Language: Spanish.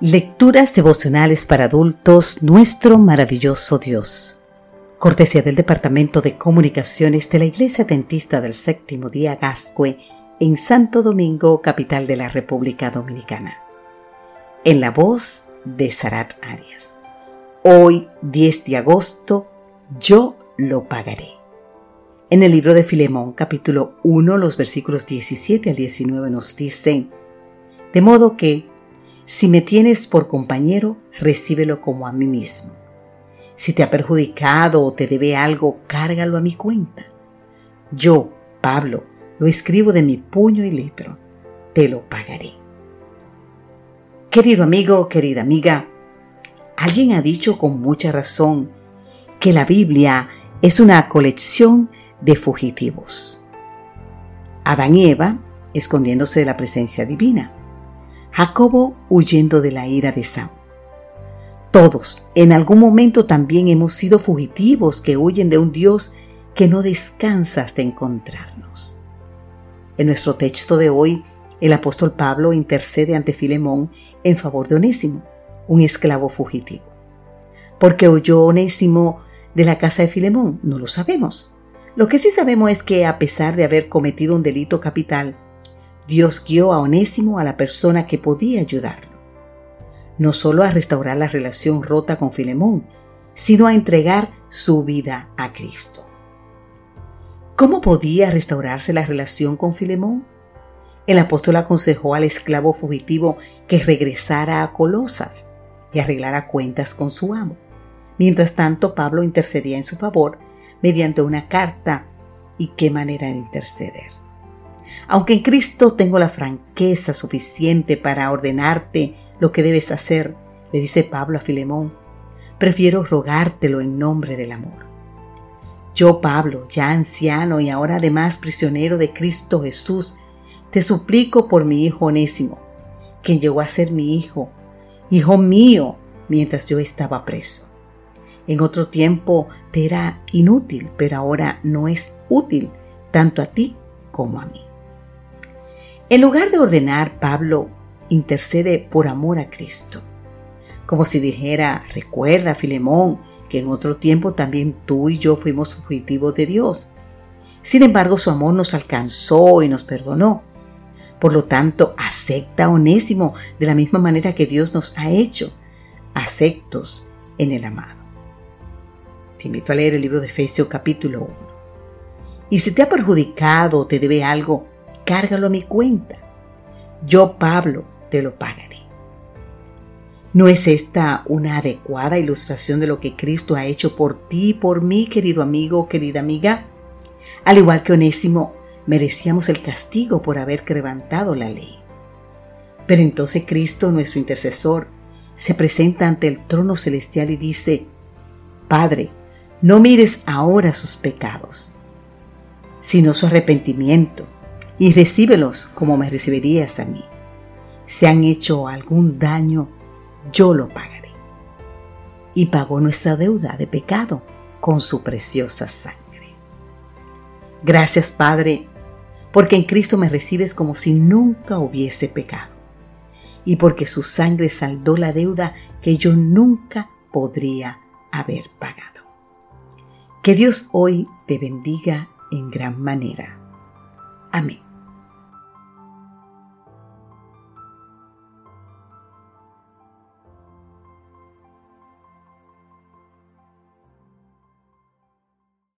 Lecturas devocionales para adultos, nuestro maravilloso Dios. Cortesía del Departamento de Comunicaciones de la Iglesia Dentista del Séptimo Día Gascue en Santo Domingo, capital de la República Dominicana. En la voz de Sarat Arias. Hoy, 10 de agosto, yo lo pagaré. En el libro de Filemón, capítulo 1, los versículos 17 al 19 nos dicen, de modo que, si me tienes por compañero, recíbelo como a mí mismo. Si te ha perjudicado o te debe algo, cárgalo a mi cuenta. Yo, Pablo, lo escribo de mi puño y letra. Te lo pagaré. Querido amigo, querida amiga, alguien ha dicho con mucha razón que la Biblia es una colección de fugitivos. Adán y Eva escondiéndose de la presencia divina. Jacobo huyendo de la ira de Saúl. Todos en algún momento también hemos sido fugitivos que huyen de un Dios que no descansa hasta encontrarnos. En nuestro texto de hoy, el apóstol Pablo intercede ante Filemón en favor de Onésimo, un esclavo fugitivo. ¿Por qué huyó Onésimo de la casa de Filemón? No lo sabemos. Lo que sí sabemos es que a pesar de haber cometido un delito capital, Dios guió a Onésimo a la persona que podía ayudarlo. No solo a restaurar la relación rota con Filemón, sino a entregar su vida a Cristo. ¿Cómo podía restaurarse la relación con Filemón? El apóstol aconsejó al esclavo fugitivo que regresara a Colosas y arreglara cuentas con su amo. Mientras tanto, Pablo intercedía en su favor mediante una carta. ¿Y qué manera de interceder? Aunque en Cristo tengo la franqueza suficiente para ordenarte lo que debes hacer, le dice Pablo a Filemón, prefiero rogártelo en nombre del amor. Yo, Pablo, ya anciano y ahora además prisionero de Cristo Jesús, te suplico por mi hijo Onésimo, quien llegó a ser mi hijo, hijo mío, mientras yo estaba preso. En otro tiempo te era inútil, pero ahora no es útil tanto a ti como a mí. En lugar de ordenar, Pablo intercede por amor a Cristo. Como si dijera, recuerda, Filemón, que en otro tiempo también tú y yo fuimos fugitivos de Dios. Sin embargo, su amor nos alcanzó y nos perdonó. Por lo tanto, acepta a Onésimo de la misma manera que Dios nos ha hecho, aceptos en el amado. Te invito a leer el libro de Efesios capítulo 1. Y si te ha perjudicado o te debe algo, cárgalo a mi cuenta. Yo, Pablo, te lo pagaré. ¿No es esta una adecuada ilustración de lo que Cristo ha hecho por ti y por mí, querido amigo querida amiga? Al igual que Onésimo, merecíamos el castigo por haber quebrantado la ley. Pero entonces Cristo, nuestro intercesor, se presenta ante el trono celestial y dice, Padre, no mires ahora sus pecados, sino su arrepentimiento y recíbelos como me recibirías a mí. Si han hecho algún daño, yo lo pagaré. Y pagó nuestra deuda de pecado con su preciosa sangre. Gracias, Padre, porque en Cristo me recibes como si nunca hubiese pecado, y porque su sangre saldó la deuda que yo nunca podría haber pagado. Que Dios hoy te bendiga en gran manera. Amén.